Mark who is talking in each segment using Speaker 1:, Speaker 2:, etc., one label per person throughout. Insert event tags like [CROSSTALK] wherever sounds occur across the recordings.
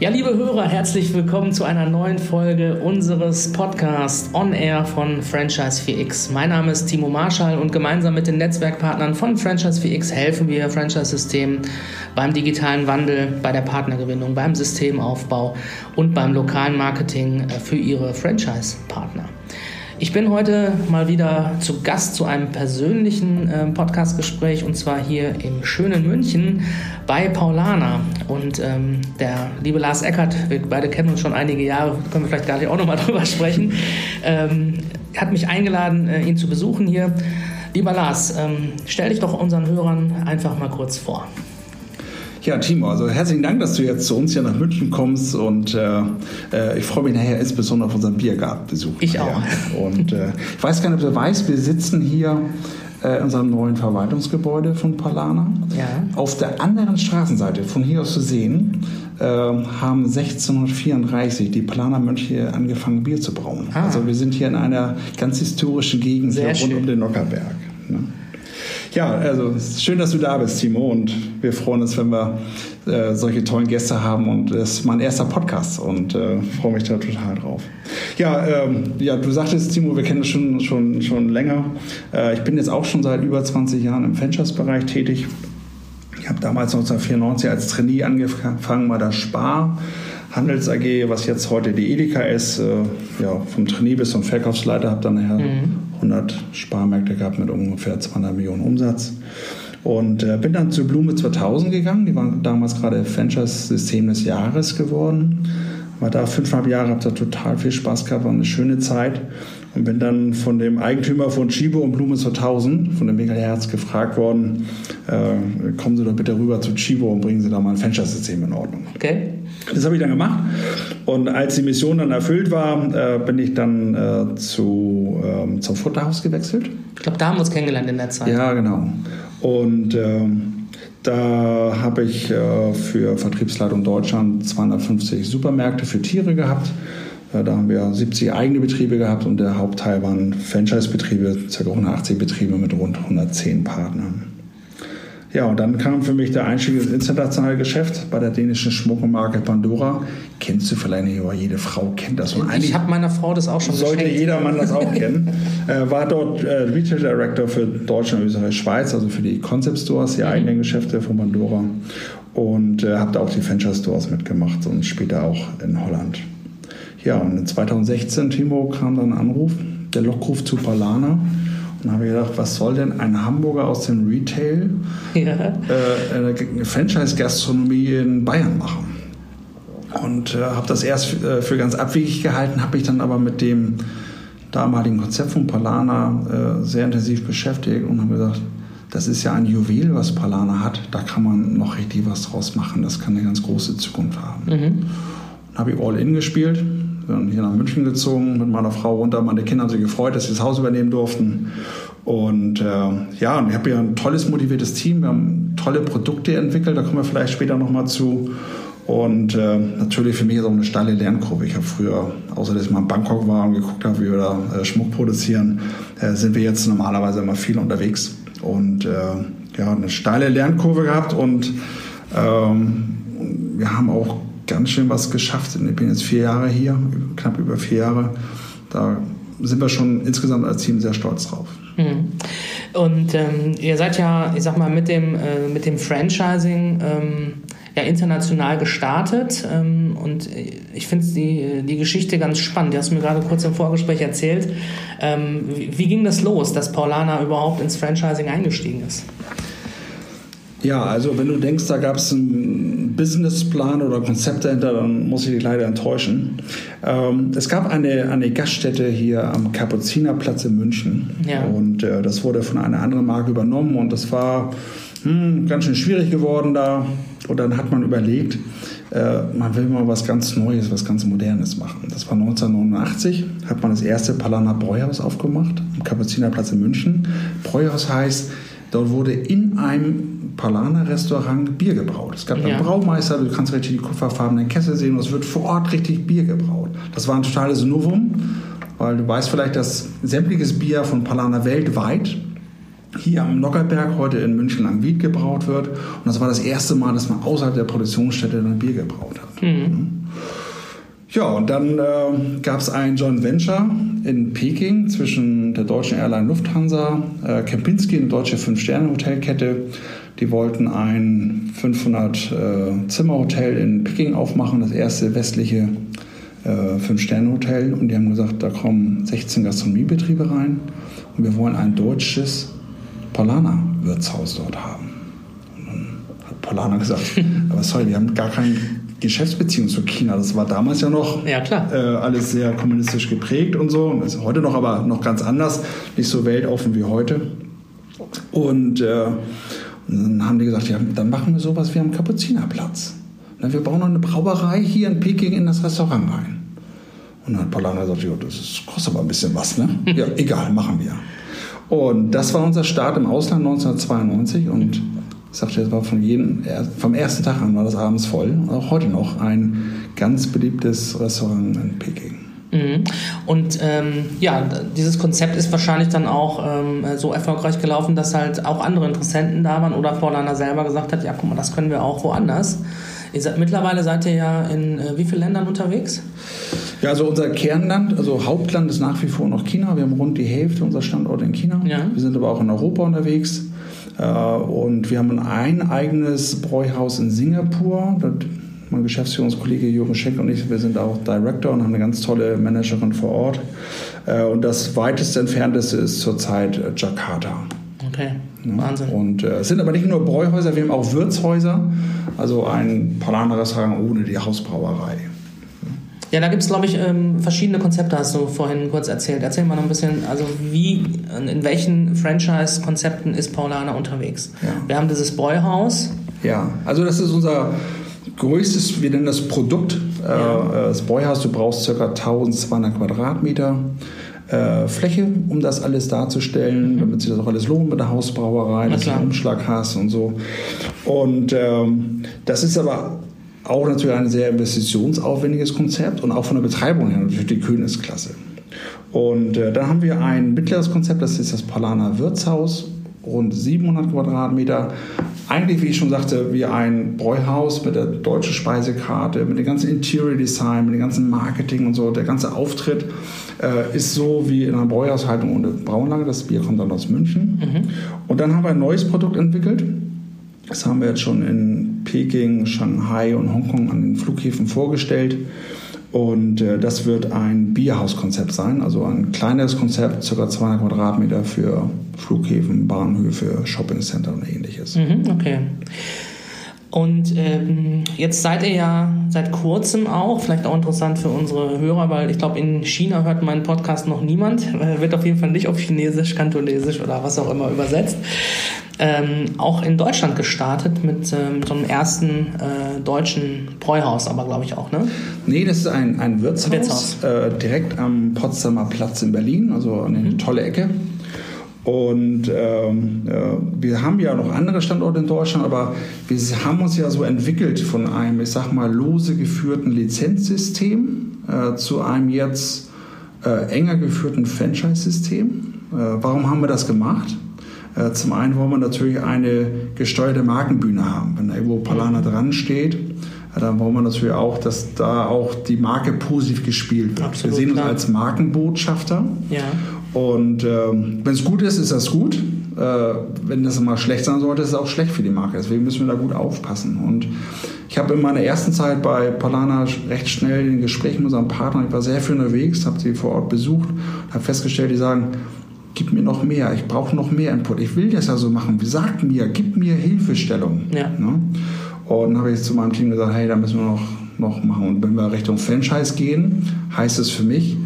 Speaker 1: Ja, liebe Hörer, herzlich willkommen zu einer neuen Folge unseres Podcasts On Air von Franchise 4X. Mein Name ist Timo Marschall und gemeinsam mit den Netzwerkpartnern von Franchise 4X helfen wir Franchise-Systemen beim digitalen Wandel, bei der Partnergewinnung, beim Systemaufbau und beim lokalen Marketing äh, für ihre Franchise-Partner. Ich bin heute mal wieder zu Gast zu einem persönlichen äh, Podcastgespräch und zwar hier im schönen München bei Paulana. Und ähm, der liebe Lars Eckert, wir beide kennen uns schon einige Jahre, können wir vielleicht gar nicht auch nochmal [LAUGHS] drüber sprechen, ähm, hat mich eingeladen, äh, ihn zu besuchen hier. Lieber Lars, ähm, stell dich doch unseren Hörern einfach mal kurz vor.
Speaker 2: Ja, Timo, also herzlichen Dank, dass du jetzt zu uns hier nach München kommst und äh, äh ich freue mich nachher insbesondere auf unseren Biergartenbesuch.
Speaker 1: Ich
Speaker 2: nachher.
Speaker 1: auch.
Speaker 2: Und äh, ich weiß gar nicht, ob du weißt, wir sitzen hier äh, in unserem neuen Verwaltungsgebäude von Palana.
Speaker 1: Ja.
Speaker 2: Auf der anderen Straßenseite, von hier aus zu sehen, äh, haben 1634 die Planer Mönche angefangen, Bier zu brauen.
Speaker 1: Ah.
Speaker 2: Also wir sind hier in einer ganz historischen Gegend rund
Speaker 1: schön.
Speaker 2: um den Nockerberg. Ne? Ja, also schön, dass du da bist, Timo. Und wir freuen uns, wenn wir äh, solche tollen Gäste haben. Und das ist mein erster Podcast und äh, freue mich da total drauf. Ja, ähm, ja, du sagtest, Timo, wir kennen uns schon, schon, schon länger. Äh, ich bin jetzt auch schon seit über 20 Jahren im Franchise-Bereich tätig. Ich habe damals 1994 als Trainee angefangen bei der Spar. Handels AG, was jetzt heute die Edeka ist, äh, ja, vom Trainee bis zum Verkaufsleiter, habe dann nachher 100 Sparmärkte gehabt mit ungefähr 200 Millionen Umsatz. Und äh, bin dann zu Blume 2000 gegangen, die waren damals gerade Franchise-System des Jahres geworden. War da fünfeinhalb Jahre, habe da total viel Spaß gehabt, war eine schöne Zeit. Und bin dann von dem Eigentümer von Chibo und Blume 2000, von dem Mega Herz, gefragt worden, äh, kommen Sie doch bitte rüber zu Chibo und bringen Sie da mal ein Franchise-System in Ordnung.
Speaker 1: Okay.
Speaker 2: Das habe ich dann gemacht. Und als die Mission dann erfüllt war, äh, bin ich dann äh, zu, ähm, zum Futterhaus gewechselt.
Speaker 1: Ich glaube, da haben wir uns kennengelernt in der Zeit.
Speaker 2: Ja, genau. Und ähm, da habe ich äh, für Vertriebsleitung Deutschland 250 Supermärkte für Tiere gehabt. Äh, da haben wir 70 eigene Betriebe gehabt und der Hauptteil waren Franchise-Betriebe, ca. 180 Betriebe mit rund 110 Partnern. Ja, und dann kam für mich der Einstieg ins internationale Geschäft bei der dänischen Schmuckemarke Pandora. Kennst du vielleicht nicht, aber jede Frau kennt das. Und
Speaker 1: Ich habe meiner Frau das auch schon
Speaker 2: sollte
Speaker 1: geschenkt.
Speaker 2: jeder Mann das auch kennen. [LAUGHS] Äh, war dort äh, Retail Director für Deutschland, Österreich, Schweiz, also für die Concept Stores, die eigenen Geschäfte von Pandora. Und äh, habe da auch die Franchise Stores mitgemacht und später auch in Holland. Ja, und in 2016, Timo, kam dann ein Anruf, der Lockruf zu Palana. Und dann habe ich gedacht, was soll denn ein Hamburger aus dem Retail
Speaker 1: Ja.
Speaker 2: äh, eine Franchise-Gastronomie in Bayern machen. Und äh, habe das erst für, äh, für ganz abwegig gehalten, habe mich dann aber mit dem damaligen Konzept von Palana äh, sehr intensiv beschäftigt und habe gesagt, das ist ja ein Juwel, was Palana hat, da kann man noch richtig was draus machen, das kann eine ganz große Zukunft haben.
Speaker 1: Mhm.
Speaker 2: Dann habe ich All-In gespielt, bin hier nach München gezogen, mit meiner Frau runter. Meine Kinder haben sich gefreut, dass sie das Haus übernehmen durften. Und äh, ja, und ich habe hier ein tolles, motiviertes Team. Wir haben tolle Produkte entwickelt, da kommen wir vielleicht später nochmal zu. Und äh, natürlich für mich ist auch eine steile Lernkurve. Ich habe früher, außer dass ich mal in Bangkok war und geguckt habe, wie wir da äh, Schmuck produzieren, äh, sind wir jetzt normalerweise immer viel unterwegs. Und äh, ja, eine steile Lernkurve gehabt und ähm, wir haben auch ganz schön was geschafft. Ich bin jetzt vier Jahre hier, knapp über vier Jahre. Da sind wir schon insgesamt als Team sehr stolz drauf.
Speaker 1: Mhm. Und ähm, ihr seid ja, ich sag mal, mit dem, äh, mit dem Franchising ähm, ja international gestartet. Ähm, und ich finde die, die Geschichte ganz spannend. Du hast mir gerade kurz im Vorgespräch erzählt. Ähm, wie, wie ging das los, dass Paulana überhaupt ins Franchising eingestiegen ist?
Speaker 2: Ja, also wenn du denkst, da gab es einen Businessplan oder Konzept dahinter, dann muss ich dich leider enttäuschen. Ähm, es gab eine, eine Gaststätte hier am Kapuzinerplatz in München.
Speaker 1: Ja.
Speaker 2: Und äh, das wurde von einer anderen Marke übernommen und das war hm, ganz schön schwierig geworden da. Und dann hat man überlegt, äh, man will mal was ganz Neues, was ganz Modernes machen. Das war 1989, hat man das erste Palana Bräuhaus aufgemacht, am Kapuzinerplatz in München. Bräuhaus heißt, dort wurde in einem Palana-Restaurant Bier gebraut. Es gab
Speaker 1: Ja.
Speaker 2: einen Braumeister, du kannst richtig die kupferfarbenen Kessel sehen und es wird vor Ort richtig Bier gebraut. Das war ein totales Novum, weil du weißt vielleicht, dass sämtliches Bier von Palana weltweit hier am Nockerberg, heute in München am Wied gebraut wird. Und das war das erste Mal, dass man außerhalb der Produktionsstätte ein Bier gebraut hat. Mhm. Ja, und dann äh, gab es ein Joint Venture in Peking zwischen der deutschen Airline Lufthansa, äh, Kempinski, eine deutsche Fünf-Sterne-Hotelkette. Die wollten ein 500-Zimmer-Hotel äh, in Peking aufmachen, das erste westliche äh, Fünf-Sterne-Hotel. Und die haben gesagt, da kommen 16 Gastronomiebetriebe rein und wir wollen ein deutsches Polana-Wirtshaus dort haben. Und dann hat Polana gesagt, [LAUGHS] aber sorry, wir haben gar keine Geschäftsbeziehung zu China. Das war damals ja noch
Speaker 1: ja,
Speaker 2: äh, alles sehr kommunistisch geprägt und so. Ist heute noch, aber noch ganz anders, nicht so weltoffen wie heute. Und, äh, und dann haben die gesagt, ja, dann machen wir sowas wie am Kapuzinerplatz. wir bauen noch eine Brauerei hier in Peking in das Restaurant rein. Und dann hat Polana gesagt, ja, das ist, kostet aber ein bisschen was, ne? ja, [LAUGHS] egal, machen wir. Und das war unser Start im Ausland 1992 und ich sagte, es war von jedem, vom ersten Tag an war das abends voll. Und auch heute noch ein ganz beliebtes Restaurant in Peking.
Speaker 1: Mhm. Und ähm, ja, dieses Konzept ist wahrscheinlich dann auch ähm, so erfolgreich gelaufen, dass halt auch andere Interessenten da waren oder Paulana selber gesagt hat, ja guck mal, das können wir auch woanders. Ihr seid, mittlerweile seid ihr ja in äh, wie vielen Ländern unterwegs?
Speaker 2: Ja, also unser Kernland, also Hauptland ist nach wie vor noch China. Wir haben rund die Hälfte unserer Standorte in China. Ja. Wir sind aber auch in Europa unterwegs. Äh, und wir haben ein eigenes Bräuhaus in Singapur. Mein Geschäftsführungskollege Jürgen Schenk und ich, wir sind auch Director und haben eine ganz tolle Managerin vor Ort. Äh, und das weitest entfernteste ist zurzeit Jakarta.
Speaker 1: Okay, Wahnsinn.
Speaker 2: Und äh, es sind aber nicht nur Bräuhäuser, wir haben auch Wirtshäuser, also ein Polaner-Restaurant ohne die Hausbrauerei.
Speaker 1: Ja, da gibt es, glaube ich, ähm, verschiedene Konzepte, hast du vorhin kurz erzählt. Erzähl mal noch ein bisschen, also wie, in welchen Franchise-Konzepten ist Paulaner unterwegs? Ja. Wir haben dieses Bräuhaus.
Speaker 2: Ja, also das ist unser größtes, wir nennen das Produkt, äh, ja. das Bräuhaus. Du brauchst ca. 1200 Quadratmeter. Äh, Fläche, um das alles darzustellen, mhm. damit sich das auch alles lohnt mit der Hausbrauerei, dass du einen Umschlag hast und so. Und ähm, das ist aber auch natürlich ein sehr investitionsaufwendiges Konzept und auch von der Betreibung her natürlich die Königsklasse. Und äh, dann haben wir ein mittleres Konzept, das ist das Palaner Wirtshaus, rund 700 Quadratmeter. Eigentlich, wie ich schon sagte, wie ein Bräuhaus mit der deutschen Speisekarte, mit dem ganzen Interior Design, mit dem ganzen Marketing und so. Der ganze Auftritt äh, ist so wie in einer Bräuhaushaltung ohne Braunlage. Das Bier kommt dann aus München. Mhm. Und dann haben wir ein neues Produkt entwickelt. Das haben wir jetzt schon in Peking, Shanghai und Hongkong an den Flughäfen vorgestellt. Und äh, das wird ein Bierhauskonzept sein, also ein kleineres Konzept, ca. 200 Quadratmeter für Flughäfen, Bahnhöfe, Shoppingcenter und ähnliches.
Speaker 1: Mhm, okay. Und ähm, jetzt seid ihr ja seit kurzem auch, vielleicht auch interessant für unsere Hörer, weil ich glaube, in China hört meinen Podcast noch niemand. [LAUGHS] Äh, wird auf jeden Fall nicht auf Chinesisch, Kantonesisch oder was auch immer übersetzt ähm, auch in Deutschland gestartet mit ähm, so einem ersten äh, deutschen Bräuhaus, aber glaube ich auch, ne?
Speaker 2: Nee, das ist ein, ein Wirtshaus, Wirtshaus. Äh, direkt am Potsdamer Platz in Berlin, also eine mhm. tolle Ecke. Und ähm, äh, wir haben ja noch andere Standorte in Deutschland, aber wir haben uns ja so entwickelt von einem, ich sag mal, lose geführten Lizenzsystem äh, zu einem jetzt äh, enger geführten Franchise-System. Äh, warum haben wir das gemacht? Äh, zum einen wollen wir natürlich eine gesteuerte Markenbühne haben. Wenn da irgendwo Palana dran steht, äh, dann wollen wir natürlich auch, dass da auch die Marke positiv gespielt wird. Absolut, wir sehen uns klar. als Markenbotschafter.
Speaker 1: Ja.
Speaker 2: Und ähm, wenn es gut ist, ist das gut. Äh, wenn das mal schlecht sein sollte, ist es auch schlecht für die Marke. Deswegen müssen wir da gut aufpassen. Und ich habe in meiner ersten Zeit bei Palana recht schnell in Gesprächen mit unserem Partner, ich war sehr viel unterwegs, habe sie vor Ort besucht, habe festgestellt, die sagen, gib mir noch mehr, ich brauche noch mehr Input. Ich will das ja so machen. Sag mir, gib mir Hilfestellung.
Speaker 1: Ja. Ne?
Speaker 2: Und dann habe ich zu meinem Team gesagt, hey, da müssen wir noch, noch machen. Und wenn wir Richtung Franchise gehen, heißt es für mich,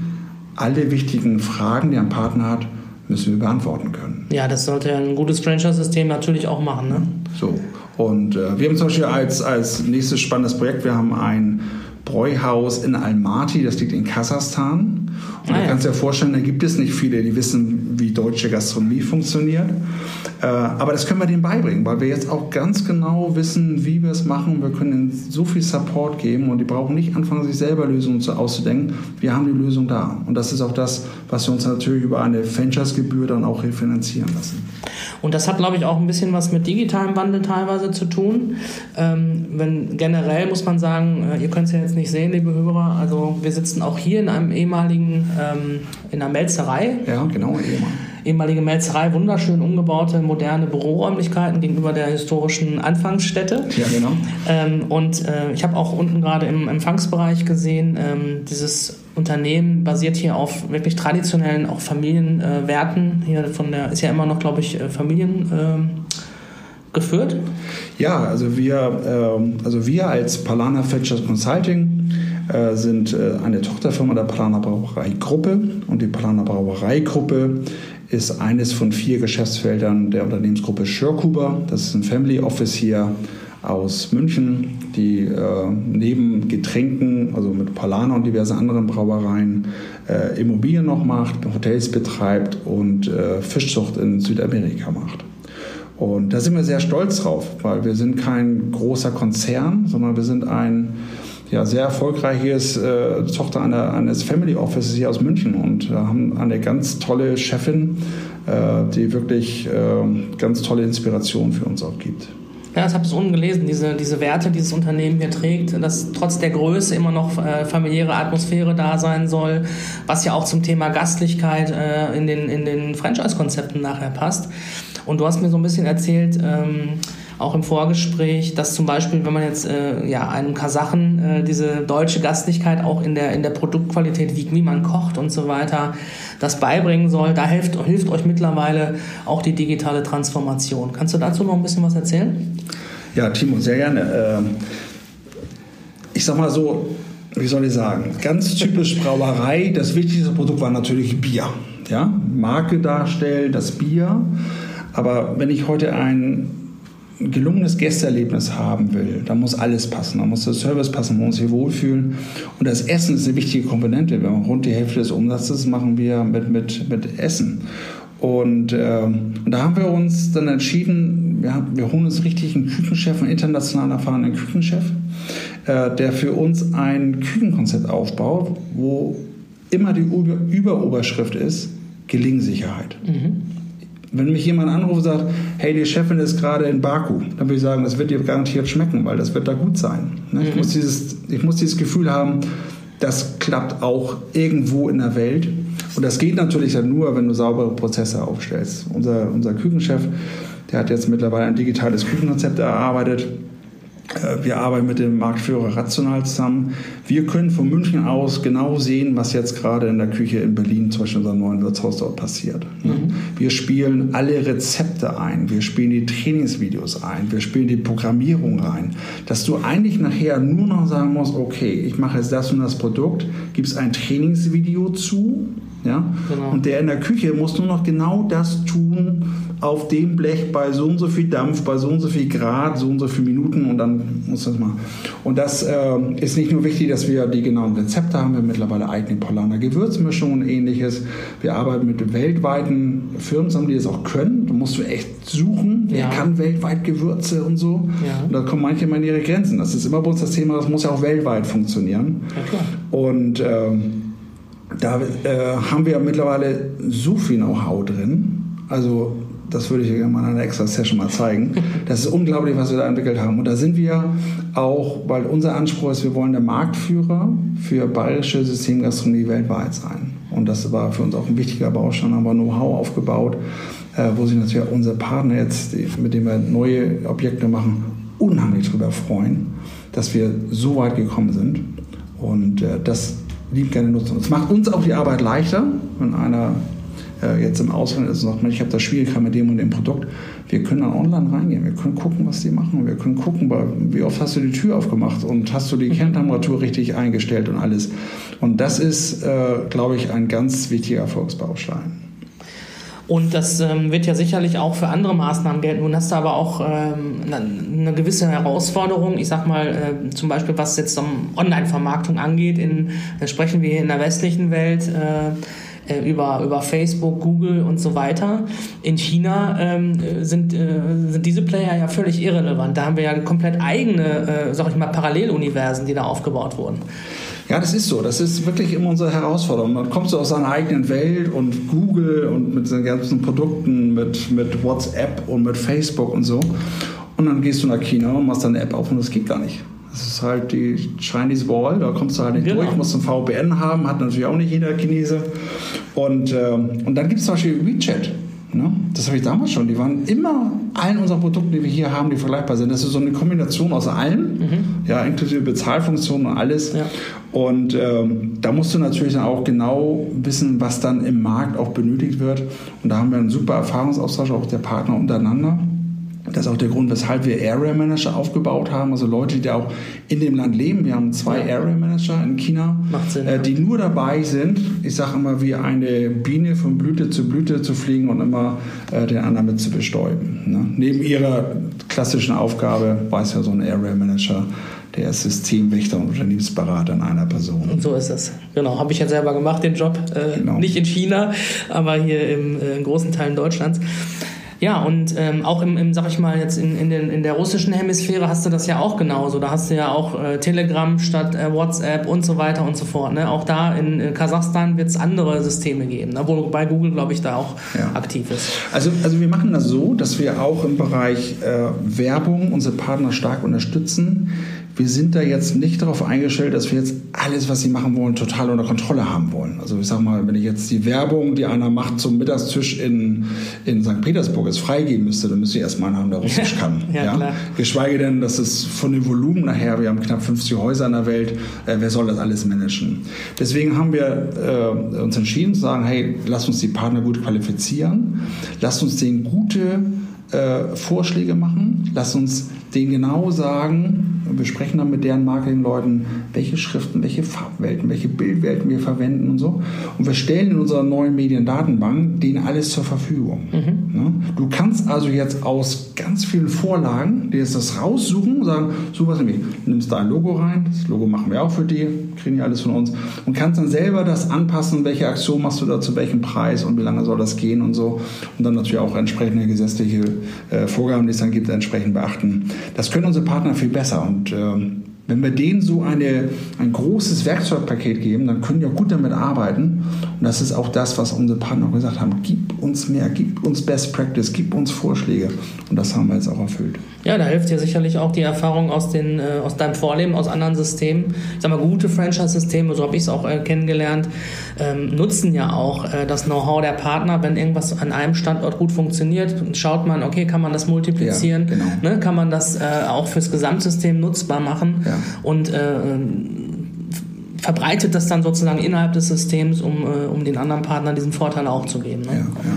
Speaker 2: alle wichtigen Fragen, die ein Partner hat, müssen wir beantworten können.
Speaker 1: Ja, das sollte ein gutes Franchise-System natürlich auch machen. Ne?
Speaker 2: So. Und äh, wir haben zum Beispiel als, als nächstes spannendes Projekt, wir haben ein Bräuhaus in Almaty, das liegt in Kasachstan. Und ah, du kannst dir vorstellen, da gibt es nicht viele, die wissen, wie deutsche Gastronomie funktioniert. Äh, aber das können wir denen beibringen, weil wir jetzt auch ganz genau wissen, wie wir es machen. Wir können ihnen so viel Support geben und die brauchen nicht anfangen, sich selber Lösungen auszudenken. Wir haben die Lösung da. Und das ist auch das, was wir uns natürlich über eine Franchise-Gebühr dann auch refinanzieren lassen.
Speaker 1: Und das hat, glaube ich, auch ein bisschen was mit digitalem Wandel teilweise zu tun. Ähm, wenn generell muss man sagen, äh, ihr könnt es ja jetzt nicht sehen, liebe Hörer, also wir sitzen auch hier in einem ehemaligen, ähm, in einer Melzerei.
Speaker 2: Ja, genau, ehemalig
Speaker 1: ehemalige Melzerei, wunderschön umgebaute, moderne Büroräumlichkeiten gegenüber der historischen Anfangsstätte.
Speaker 2: Ja, genau.
Speaker 1: Ähm, und äh, ich habe auch unten gerade im Empfangsbereich gesehen, ähm, dieses Unternehmen basiert hier auf wirklich traditionellen, auch Familienwerten. Äh, hier von der, ist ja immer noch, glaube ich, äh, Familien ähm, geführt.
Speaker 2: Ja, also wir, ähm, also wir als Palana Fetchers Consulting äh, sind äh, eine Tochterfirma der Palana Brauerei Gruppe und die Palana Brauerei Gruppe ist eines von vier Geschäftsfeldern der Unternehmensgruppe Schörkuber. Das ist ein Family Office hier aus München, die äh, neben Getränken, also mit Palana und diversen anderen Brauereien, äh, Immobilien noch macht, Hotels betreibt und äh, Fischzucht in Südamerika macht. Und da sind wir sehr stolz drauf, weil wir sind kein großer Konzern, sondern wir sind ein ja, sehr erfolgreiches äh, Tochter einer, eines Family Offices hier aus München und haben eine ganz tolle Chefin, äh, die wirklich äh, ganz tolle Inspiration für uns auch gibt.
Speaker 1: Ja, das habe ich unten gelesen, diese, diese Werte, die dieses Unternehmen hier trägt, dass trotz der Größe immer noch äh, familiäre Atmosphäre da sein soll, was ja auch zum Thema Gastlichkeit äh, in den, in den Franchise-Konzepten nachher passt. Und du hast mir so ein bisschen erzählt, ähm, auch im Vorgespräch, dass zum Beispiel, wenn man jetzt äh, ja, einem Kasachen äh, diese deutsche Gastlichkeit auch in der, in der Produktqualität, wie, wie man kocht und so weiter, das beibringen soll, da hilft, hilft euch mittlerweile auch die digitale Transformation. Kannst du dazu noch ein bisschen was erzählen?
Speaker 2: Ja, Timo, sehr gerne. Ähm, ich sag mal so, wie soll ich sagen, ganz typisch Brauerei, das wichtigste Produkt war natürlich Bier. Ja? Marke darstellen, das Bier. Aber wenn ich heute ein ein gelungenes Gästeerlebnis haben will, dann muss alles passen. Da muss der Service passen, man muss sich wohlfühlen. Und das Essen ist eine wichtige Komponente. Wir machen rund die Hälfte des Umsatzes machen wir mit, mit, mit Essen. Und, äh, und da haben wir uns dann entschieden, wir, haben, wir holen uns richtig einen Küchenchef, einen international erfahrenen Küchenchef, äh, der für uns ein Küchenkonzept aufbaut, wo immer die Überoberschrift ist, Gelingsicherheit. Mhm. Wenn mich jemand anruft und sagt, hey, die Chefin ist gerade in Baku, dann würde ich sagen, das wird dir garantiert schmecken, weil das wird da gut sein. Ne? Ich, mhm. muss dieses, ich muss dieses Gefühl haben, das klappt auch irgendwo in der Welt. Und das geht natürlich dann nur, wenn du saubere Prozesse aufstellst. Unser, unser Küchenchef, der hat jetzt mittlerweile ein digitales Küchenkonzept erarbeitet wir arbeiten mit dem Marktführer Rational zusammen. Wir können von München aus genau sehen, was jetzt gerade in der Küche in Berlin, zum Beispiel unserem neuen Wirtshaus dort passiert. Mhm. Wir spielen alle Rezepte ein, wir spielen die Trainingsvideos ein, wir spielen die Programmierung rein, dass du eigentlich nachher nur noch sagen musst, okay, ich mache jetzt das und das Produkt, gibst ein Trainingsvideo zu, ja? Genau. Und der in der Küche muss nur noch genau das tun, auf dem Blech bei so und so viel Dampf, bei so und so viel Grad, so und so viele Minuten und dann muss das mal. Und das äh, ist nicht nur wichtig, dass wir die genauen Rezepte haben, wir haben mittlerweile eigene Polaner Gewürzmischungen und ähnliches. Wir arbeiten mit weltweiten Firmen zusammen, die das auch können. Da musst du echt suchen, wer ja. kann weltweit Gewürze und so. Ja. Und da kommen manche mal in ihre Grenzen. Das ist immer bei uns das Thema, das muss ja auch weltweit funktionieren. Ja. Und ähm, da äh, haben wir mittlerweile so viel Know-how drin. Also das würde ich gerne mal in einer extra Session mal zeigen. [LAUGHS] Das ist unglaublich, was wir da entwickelt haben. Und da sind wir auch, weil unser Anspruch ist, wir wollen der Marktführer für bayerische Systemgastronomie weltweit sein. Und das war für uns auch ein wichtiger Baustein, haben wir Know-how aufgebaut, äh, wo sich natürlich auch unsere Partner jetzt, mit denen wir neue Objekte machen, unheimlich darüber freuen, dass wir so weit gekommen sind. Und äh, das lieb gerne nutzen. Es macht uns auch die Arbeit leichter, wenn einer äh, jetzt im Ausland ist und sagt, ich habe da Schwierigkeiten mit dem und dem Produkt. Wir können dann online reingehen, wir können gucken, was die machen, wir können gucken, wie oft hast du die Tür aufgemacht und hast du die mhm. Kerntemperatur richtig eingestellt und alles. Und das ist, äh, glaube ich, ein ganz wichtiger Erfolgsbaustein.
Speaker 1: Und das ähm, wird ja sicherlich auch für andere Maßnahmen gelten. Nun hast du aber auch ähm, eine gewisse Herausforderung. Ich sag mal, äh, zum Beispiel, was jetzt um Online-Vermarktung angeht, in, äh, sprechen wir in der westlichen Welt. Äh, äh, über, über Facebook, Google und so weiter. In China ähm, sind, äh, sind diese Player ja völlig irrelevant. Da haben wir ja komplett eigene, äh, sag ich mal, Paralleluniversen, die da aufgebaut wurden.
Speaker 2: Ja, das ist so. Das ist wirklich immer unsere Herausforderung. Man kommt so aus seiner eigenen Welt und Google und mit seinen ganzen Produkten, mit, mit WhatsApp und mit Facebook und so. Und dann gehst du nach China und machst deine App auf und das geht gar nicht. Das ist halt die Chinese Wall, da kommst du halt nicht genau. durch, musst ein VPN haben, hat natürlich auch nicht jeder Chinese. Und, ähm, und dann gibt es zum Beispiel WeChat. Ne? Das habe ich damals schon. Die waren immer allen unseren Produkten, die wir hier haben, die vergleichbar sind. Das ist so eine Kombination aus allem, mhm. ja, inklusive Bezahlfunktionen und alles. Ja. Und ähm, da musst du natürlich dann auch genau wissen, was dann im Markt auch benötigt wird. Und da haben wir einen super Erfahrungsaustausch auch der Partner untereinander. Das ist auch der Grund, weshalb wir Area Manager aufgebaut haben, also Leute, die auch in dem Land leben. Wir haben zwei Area Manager in China, Sinn, äh, die nur dabei sind, ich sage immer, wie eine Biene von Blüte zu Blüte zu fliegen und immer äh, den anderen mit zu bestäuben. Ne? Neben ihrer klassischen Aufgabe weiß ja so ein Area Manager, der ist Systemwächter und Unternehmensberater in einer Person.
Speaker 1: Und so ist es. Genau, habe ich ja selber gemacht, den Job. Äh, genau. Nicht in China, aber hier im, äh, in großen Teilen Deutschlands. Ja, und ähm, auch im, im, sag ich mal, jetzt in, in, den, in der russischen Hemisphäre hast du das ja auch genauso. Da hast du ja auch äh, Telegram statt äh, WhatsApp und so weiter und so fort. Ne? Auch da in äh, Kasachstan wird es andere Systeme geben, ne? wobei Google, glaube ich, da auch ja. aktiv ist.
Speaker 2: Also, also wir machen das so, dass wir auch im Bereich äh, Werbung unsere Partner stark unterstützen wir sind da jetzt nicht darauf eingestellt, dass wir jetzt alles, was sie machen wollen, total unter Kontrolle haben wollen. Also ich sag mal, wenn ich jetzt die Werbung, die einer macht zum Mittagstisch in, in St. Petersburg jetzt freigeben müsste, dann müsste ich erstmal einen haben, der Russisch kann. ja, ja? Klar. Geschweige denn, dass es von dem Volumen nachher, wir haben knapp 50 Häuser in der Welt, äh, wer soll das alles managen? Deswegen haben wir äh, uns entschieden zu sagen, hey, lass uns die Partner gut qualifizieren, lass uns denen gute äh, Vorschläge machen, lass uns denen genau sagen, wir sprechen dann mit deren Marketingleuten, welche Schriften, welche Farbwelten, welche Bildwelten wir verwenden und so. Und wir stellen in unserer neuen Mediendatenbank denen alles zur Verfügung. Mhm. Ne? Du kannst also jetzt aus ganz vielen Vorlagen dir jetzt das raussuchen und sagen, so was nämlich, nimmst da ein Logo rein, das Logo machen wir auch für die, kriegen die alles von uns und kannst dann selber das anpassen, welche Aktion machst du da zu welchem Preis und wie lange soll das gehen und so. Und dann natürlich auch entsprechende gesetzliche äh, Vorgaben, die es dann gibt, entsprechend beachten. Das können unsere Partner viel besser und ähm, wenn wir denen so eine, ein großes Werkzeugpaket geben, dann können die auch gut damit arbeiten. Und das ist auch das, was unsere Partner auch gesagt haben. Gib uns mehr, gib uns Best Practice, gib uns Vorschläge. Und das haben wir jetzt auch erfüllt.
Speaker 1: Ja, da hilft dir sicherlich auch die Erfahrung aus, den, äh, aus deinem Vorleben, aus anderen Systemen. Ich sag mal, gute Franchise-Systeme, so habe ich es auch äh, kennengelernt, ähm, nutzen ja auch äh, das Know-how der Partner. Wenn irgendwas an einem Standort gut funktioniert, schaut man, okay, kann man das multiplizieren? Ja, genau. ne, kann man das äh, auch fürs Gesamtsystem nutzbar machen? Ja. Und äh, verbreitet das dann sozusagen innerhalb des Systems, um, äh, um den anderen Partnern diesen Vorteil auch zu geben. Ne? Ja, ja.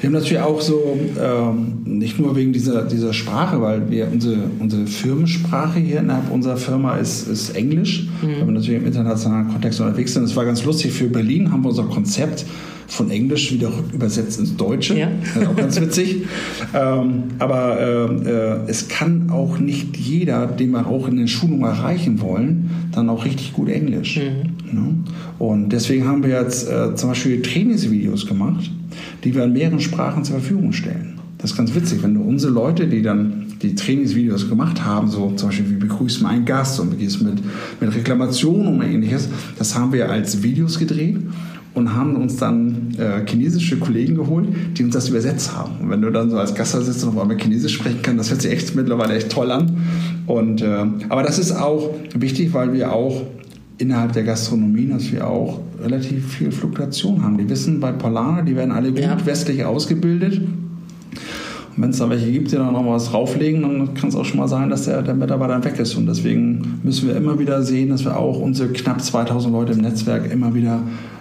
Speaker 2: Wir haben natürlich auch so, ähm, nicht nur wegen dieser, dieser Sprache, weil wir unsere, unsere Firmensprache hier innerhalb unserer Firma ist, ist Englisch, mhm. weil wir natürlich im internationalen Kontext unterwegs sind. Das war ganz lustig. Für Berlin haben wir unser Konzept von Englisch wieder übersetzt ins Deutsche. Ja. Das ist auch ganz witzig. [LAUGHS] ähm, aber äh, äh, es kann auch nicht jeder, den wir auch in den Schulungen erreichen wollen, dann auch richtig gut Englisch. Mhm. Ne? Und deswegen haben wir jetzt äh, zum Beispiel Trainingsvideos gemacht, die wir in mehreren Sprachen zur Verfügung stellen. Das ist ganz witzig, wenn du unsere Leute, die dann die Trainingsvideos gemacht haben, so zum Beispiel wie begrüßt man einen Gast und wie geht es mit, mit Reklamationen und ähnliches, das haben wir als Videos gedreht und haben uns dann äh, chinesische Kollegen geholt, die uns das übersetzt haben. Und wenn du dann so als Gast da sitzt und auf einmal Chinesisch sprechen kannst, das hört sich echt mittlerweile echt toll an. Und, äh, aber das ist auch wichtig, weil wir auch innerhalb der Gastronomie natürlich auch relativ viel Fluktuation haben. Die wissen bei Polana, die werden alle gut ja. westlich ausgebildet. Und wenn es da welche gibt, die dann noch was drauflegen, dann kann es auch schon mal sein, dass der, der Mitarbeiter dann weg ist. Und deswegen müssen wir immer wieder sehen, dass wir auch unsere knapp 2000 Leute im Netzwerk immer wieder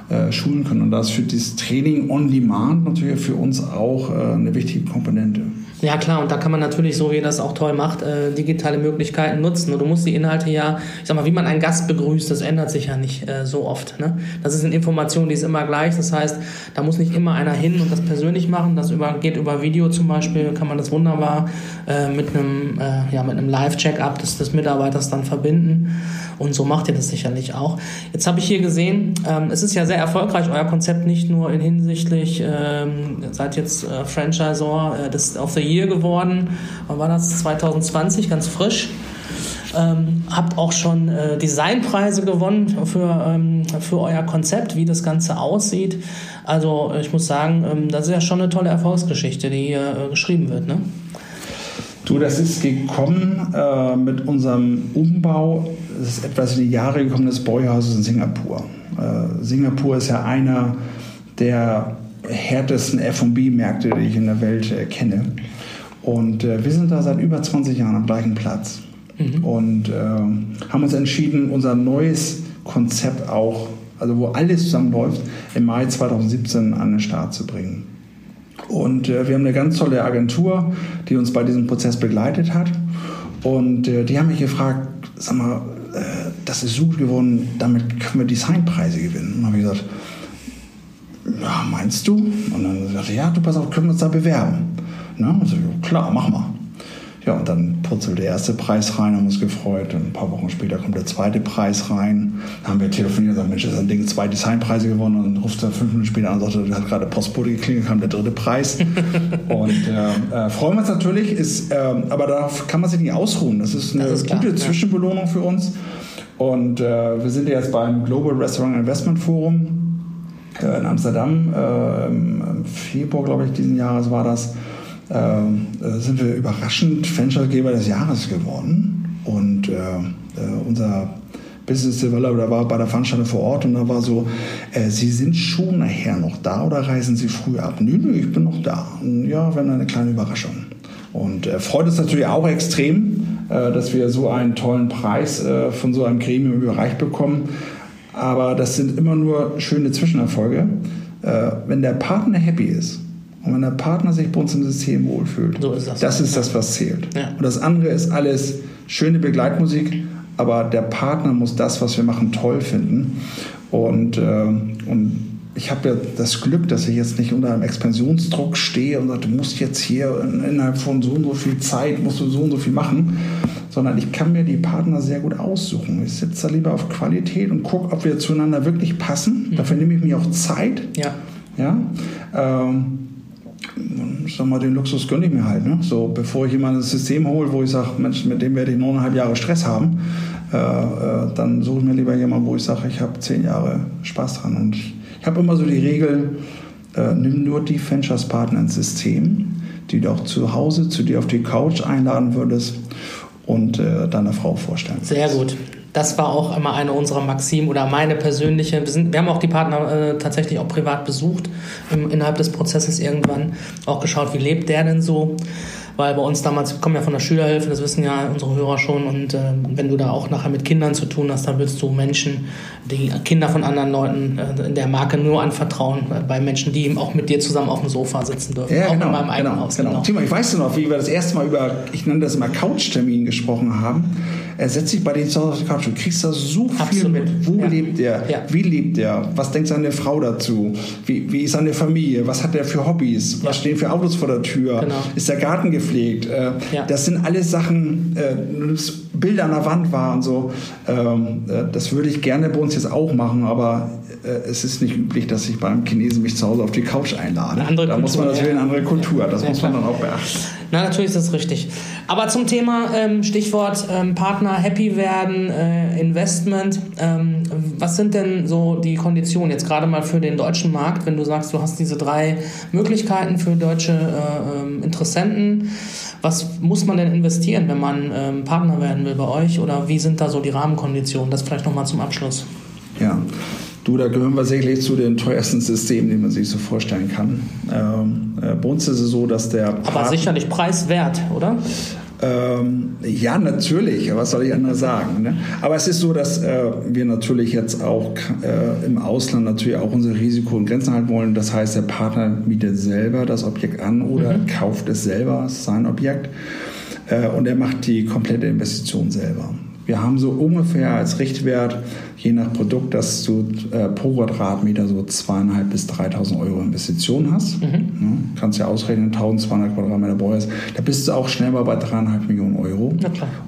Speaker 2: äh, schulen können. Und das für dieses Training on Demand natürlich für uns auch äh, eine wichtige Komponente.
Speaker 1: Ja klar, und da kann man natürlich, so wie ihr das auch toll macht, äh, digitale Möglichkeiten nutzen. Und du musst die Inhalte ja, ich sag mal, wie man einen Gast begrüßt, das ändert sich ja nicht äh, so oft. Ne? Das ist eine Information, die ist immer gleich. Das heißt, da muss nicht immer einer hin und das persönlich machen. Das über, geht über Video zum Beispiel, kann man das wunderbar äh, mit einem, äh, ja, einem Live-Check-up des, des Mitarbeiters dann verbinden. Und so macht ihr das sicherlich auch. Jetzt habe ich hier gesehen, ähm, es ist ja sehr erfolgreich, euer Konzept nicht nur in hinsichtlich, ähm, seid jetzt äh, Franchisor äh, des of the Year geworden. Wann war das? 2020, ganz frisch. Ähm, habt auch schon äh, Designpreise gewonnen für, ähm, für euer Konzept, wie das Ganze aussieht. Also ich muss sagen, ähm, das ist ja schon eine tolle Erfolgsgeschichte, die hier äh, geschrieben wird. Ne?
Speaker 2: Du, das ist gekommen äh, mit unserem Umbau. Es ist etwas in die Jahre gekommen des Bräuhauses in Singapur. Äh, Singapur ist ja einer der härtesten F&B-Märkte, die ich in der Welt äh, kenne. Und äh, wir sind da seit über 20 Jahren am gleichen Platz. Mhm. Und äh, haben uns entschieden, unser neues Konzept auch, also wo alles zusammenläuft, im Mai 2017 an den Start zu bringen. Und äh, wir haben eine ganz tolle Agentur, die uns bei diesem Prozess begleitet hat. Und äh, die haben mich gefragt, sag mal, äh, das ist so gut geworden, damit können wir Designpreise gewinnen. Und dann habe ich gesagt, ja, meinst du? Und dann sagte er, ja, du pass auf, können wir uns da bewerben? Ne? Und so, klar, mach mal. Ja, und dann purzelte der erste Preis rein, haben uns gefreut. Und ein paar Wochen später kommt der zweite Preis rein. Dann haben wir telefoniert und gesagt, Mensch, das ist ein Ding, zwei Designpreise gewonnen. Und dann ruft er fünf Minuten später an und sagt, da hat gerade Postbote geklingelt, kam der dritte Preis. [LAUGHS] und äh, äh, freuen wir uns natürlich, ist, äh, aber darauf kann man sich nicht ausruhen. Das ist eine das ist klar, gute ja. Zwischenbelohnung für uns. Und äh, wir sind jetzt beim Global Restaurant Investment Forum äh, in Amsterdam. Äh, Im Februar, glaube ich, diesen Jahres war das sind wir überraschend Franchisegeber des Jahres geworden. Und äh, äh, unser Business Developer war bei der Veranstaltung vor Ort und da war so, äh, Sie sind schon nachher noch da oder reisen Sie früh ab? Nö, nö, ich bin noch da. Und ja, haben eine kleine Überraschung. Und äh, freut uns natürlich auch extrem, äh, dass wir so einen tollen Preis äh, von so einem Gremium überreicht bekommen. Aber das sind immer nur schöne Zwischenerfolge. Äh, wenn der Partner happy ist, und wenn der Partner sich bei uns im System wohlfühlt, so ist das, das ist das, was zählt. Ja. Und das andere ist alles schöne Begleitmusik, aber der Partner muss das, was wir machen, toll finden. Und, äh, und ich habe ja das Glück, dass ich jetzt nicht unter einem Expansionsdruck stehe und sage, du musst jetzt hier innerhalb von so und so viel Zeit, musst du so und so viel machen, sondern ich kann mir die Partner sehr gut aussuchen. Ich sitze da lieber auf Qualität und gucke, ob wir zueinander wirklich passen. Mhm. Dafür nehme ich mir auch Zeit. Ja. ja? Ähm, sag mal, den Luxus gönne ich mir halt. Ne? So, bevor ich jemand ein System hole, wo ich sage, Mensch, mit dem werde ich neuneinhalb Jahre Stress haben, äh, äh, dann suche ich mir lieber jemanden, wo ich sage, ich habe zehn Jahre Spaß dran. Und ich, ich habe immer so die Regel, äh, nimm nur die Ventures-Partner ins System, die du auch zu Hause zu dir auf die Couch einladen würdest und äh, deiner Frau vorstellen.
Speaker 1: Sehr gut das war auch immer eine unserer Maximen oder meine persönliche. Wir, sind, wir haben auch die Partner äh, tatsächlich auch privat besucht im, innerhalb des Prozesses irgendwann, auch geschaut, wie lebt der denn so weil bei uns damals, wir kommen ja von der Schülerhilfe, das wissen ja unsere Hörer schon, und äh, wenn du da auch nachher mit Kindern zu tun hast, dann willst du Menschen, die Kinder von anderen Leuten äh, in der Marke nur anvertrauen, äh, bei Menschen, die eben auch mit dir zusammen auf dem Sofa sitzen dürfen,
Speaker 2: ja,
Speaker 1: auch
Speaker 2: genau, in meinem eigenen
Speaker 1: genau,
Speaker 2: Haus. Genau. genau. Timo, ich weiß noch, wie wir das erste Mal über, ich nenne das immer Couch-Termin gesprochen haben. Er setzt sich bei dir zu Hause auf die Couch und kriegst da so viel Absolut. mit. Wo ja. lebt er? Ja. Wie lebt er? Was denkt seine Frau dazu? Wie, wie ist seine Familie? Was hat er für Hobbys? Was stehen für Autos vor der Tür? Genau. Ist der Garten gepflegt? Äh. Das sind alles Sachen, äh, Bilder an der Wand waren so. Ähm, äh, das würde ich gerne bei uns jetzt auch machen, aber äh, es ist nicht üblich, dass ich beim Chinesen mich zu Hause auf die Couch einlade. Eine andere da Kultur, muss man natürlich ja. eine andere Kultur, das ja, muss man dann auch beachten.
Speaker 1: Na, natürlich ist das richtig. Aber zum Thema ähm, Stichwort ähm, Partner happy werden, äh, Investment. Ähm, was sind denn so die Konditionen jetzt gerade mal für den deutschen Markt, wenn du sagst, du hast diese drei Möglichkeiten für deutsche äh, ähm, Interessenten? Was muss man denn investieren, wenn man ähm, Partner werden will bei euch? Oder wie sind da so die Rahmenkonditionen? Das vielleicht nochmal zum Abschluss.
Speaker 2: Ja, Du, da gehören wir sicherlich zu den teuersten Systemen, die man sich so vorstellen kann. Ähm, äh, bei uns ist es so, dass der.
Speaker 1: Aber sicherlich preiswert, oder?
Speaker 2: Ähm, ja, natürlich. Was soll ich anders sagen? Ne? Aber es ist so, dass äh, wir natürlich jetzt auch äh, im Ausland natürlich auch unser Risiko in Grenzen halten wollen. Das heißt, der Partner mietet selber das Objekt an oder mhm. kauft es selber, sein Objekt. Äh, und er macht die komplette Investition selber. Wir haben so ungefähr als Richtwert, je nach Produkt, dass du äh, pro Quadratmeter so zweieinhalb bis 3.000 Euro Investition hast. Mhm. Ja, kannst ja ausrechnen, 1.200 Quadratmeter Bauhaus. Da bist du auch schnell mal bei dreieinhalb Millionen Euro.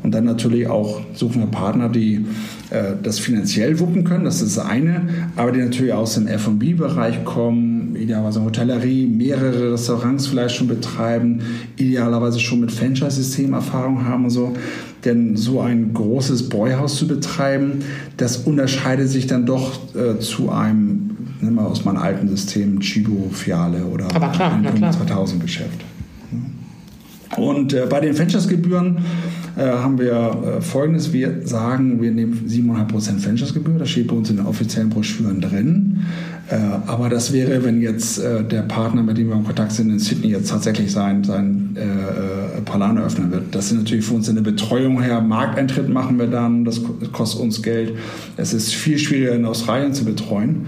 Speaker 2: Und dann natürlich auch suchen wir Partner, die äh, das finanziell wuppen können. Das ist das eine. Aber die natürlich aus dem F&B-Bereich kommen, idealerweise Hotellerie, mehrere Restaurants vielleicht schon betreiben, idealerweise schon mit Franchise-System Erfahrung haben und so. Denn so ein großes Bräuhaus zu betreiben, das unterscheidet sich dann doch äh, zu einem, nehmen wir aus meinem alten System, Chibo-Fiale oder
Speaker 1: Aber klar, ein
Speaker 2: 2000-Geschäft. Und äh, bei den Franchise-Gebühren haben wir äh, Folgendes. Wir sagen, wir nehmen 7,5% Franchise-Gebühr. Das steht bei uns in den offiziellen Broschüren drin. Äh, aber das wäre, wenn jetzt äh, der Partner, mit dem wir in Kontakt sind in Sydney, jetzt tatsächlich sein, sein äh, Palan eröffnen wird. Das ist natürlich für uns eine Betreuung her. Markteintritt machen wir dann. Das kostet uns Geld. Es ist viel schwieriger in Australien zu betreuen.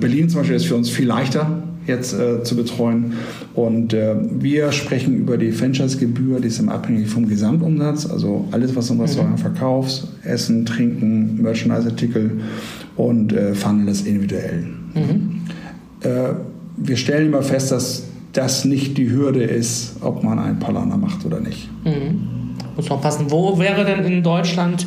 Speaker 2: Berlin zum Beispiel ist für uns viel leichter jetzt äh, zu betreuen. Und äh, wir sprechen über die Franchise-Gebühr, die ist im abhängig vom Gesamtumsatz, also alles, was du im Restaurant mhm. verkaufst, Essen, Trinken, Merchandise-Artikel und äh, fahren das individuell. Mhm. Äh, wir stellen immer fest, dass das nicht die Hürde ist, ob man einen Palana macht oder nicht.
Speaker 1: Mhm. Muss man passen. Wo wäre denn in Deutschland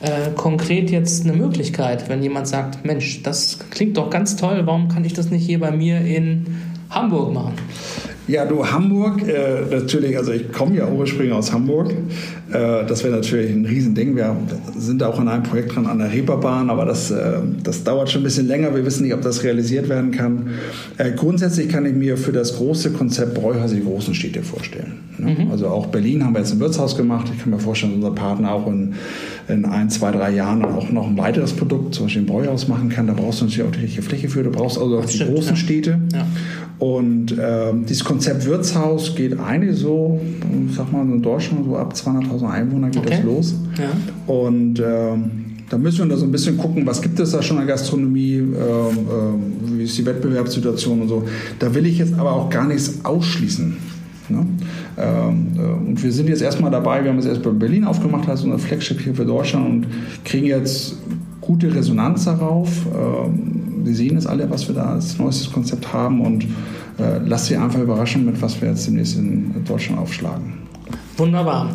Speaker 1: äh, konkret jetzt eine Möglichkeit, wenn jemand sagt, Mensch, das klingt doch ganz toll, warum kann ich das nicht hier bei mir in Hamburg machen?
Speaker 2: Ja, du Hamburg, äh, natürlich, also ich komme ja ursprünglich aus Hamburg. Äh, das wäre natürlich ein Riesending. Wir sind auch an einem Projekt dran an der Reeperbahn, aber das, äh, das dauert schon ein bisschen länger. Wir wissen nicht, ob das realisiert werden kann. Äh, grundsätzlich kann ich mir für das große Konzept Bräuhaus die großen Städte vorstellen. Ne? Mhm. Also auch Berlin haben wir jetzt ein Wirtshaus gemacht. Ich kann mir vorstellen, dass unser Partner auch in, in ein, zwei, drei Jahren auch noch ein weiteres Produkt, zum Beispiel ein Bräuhaus machen kann. Da brauchst du natürlich auch die richtige Fläche für. Du brauchst also auch das die stimmt, großen ja. Städte. Ja. Und ähm, dieses Konzept Wirtshaus geht eigentlich so, ich sag mal, in Deutschland so ab 200.000 Einwohner geht okay. das los. Ja. Und ähm, da müssen wir da so ein bisschen gucken, was gibt es da schon an Gastronomie, ähm, äh, wie ist die Wettbewerbssituation und so. Da will ich jetzt aber auch gar nichts ausschließen. Ne? Ähm, äh, und wir sind jetzt erstmal dabei, wir haben es erst bei Berlin aufgemacht, also unser Flagship hier für Deutschland und kriegen jetzt gute Resonanz darauf. Ähm, wir sehen es alle, was wir da als neuestes Konzept haben und äh, lasst Sie einfach überraschen, mit was wir jetzt demnächst in Deutschland aufschlagen.
Speaker 1: Wunderbar.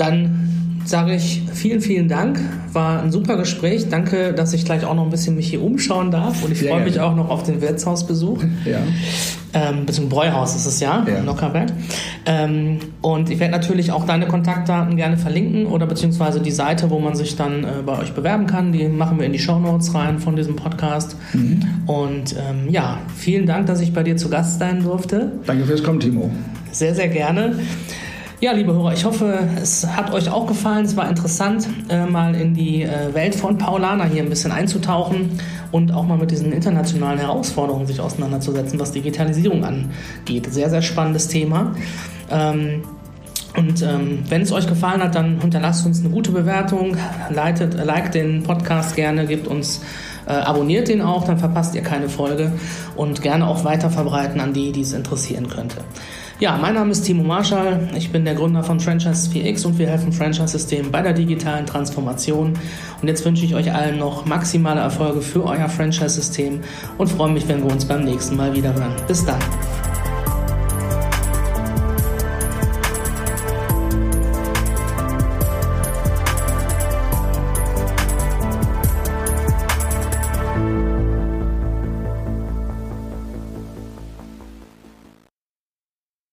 Speaker 1: Dann sage ich vielen, vielen Dank. War ein super Gespräch. Danke, dass ich gleich auch noch ein bisschen mich hier umschauen darf. Und ich freue mich auch noch auf den Wirtshausbesuch.
Speaker 2: Ja.
Speaker 1: Ähm, bis zum Bräuhaus ist es ja, ja. in Lockerberg. Ähm, und ich werde natürlich auch deine Kontaktdaten gerne verlinken oder beziehungsweise die Seite, wo man sich dann äh, bei euch bewerben kann. Die machen wir in die Show Notes rein von diesem Podcast. Mhm. Und ähm, ja, vielen Dank, dass ich bei dir zu Gast sein durfte.
Speaker 2: Danke fürs Kommen, Timo.
Speaker 1: Sehr, sehr gerne. Ja, liebe Hörer, ich hoffe, es hat euch auch gefallen. Es war interessant, äh, mal in die äh, Welt von Paulana hier ein bisschen einzutauchen und auch mal mit diesen internationalen Herausforderungen sich auseinanderzusetzen, was Digitalisierung angeht. Sehr, sehr spannendes Thema. Ähm, und ähm, wenn es euch gefallen hat, dann hinterlasst uns eine gute Bewertung, leitet, liked den Podcast gerne, gebt uns, äh, abonniert den auch, dann verpasst ihr keine Folge und gerne auch weiter verbreiten an die, die es interessieren könnte. Ja, mein Name ist Timo Marschall. Ich bin der Gründer von Franchise 4X und wir helfen Franchise-Systemen bei der digitalen Transformation. Und jetzt wünsche ich euch allen noch maximale Erfolge für euer Franchise-System und freue mich, wenn wir uns beim nächsten Mal wieder hören. Bis dann.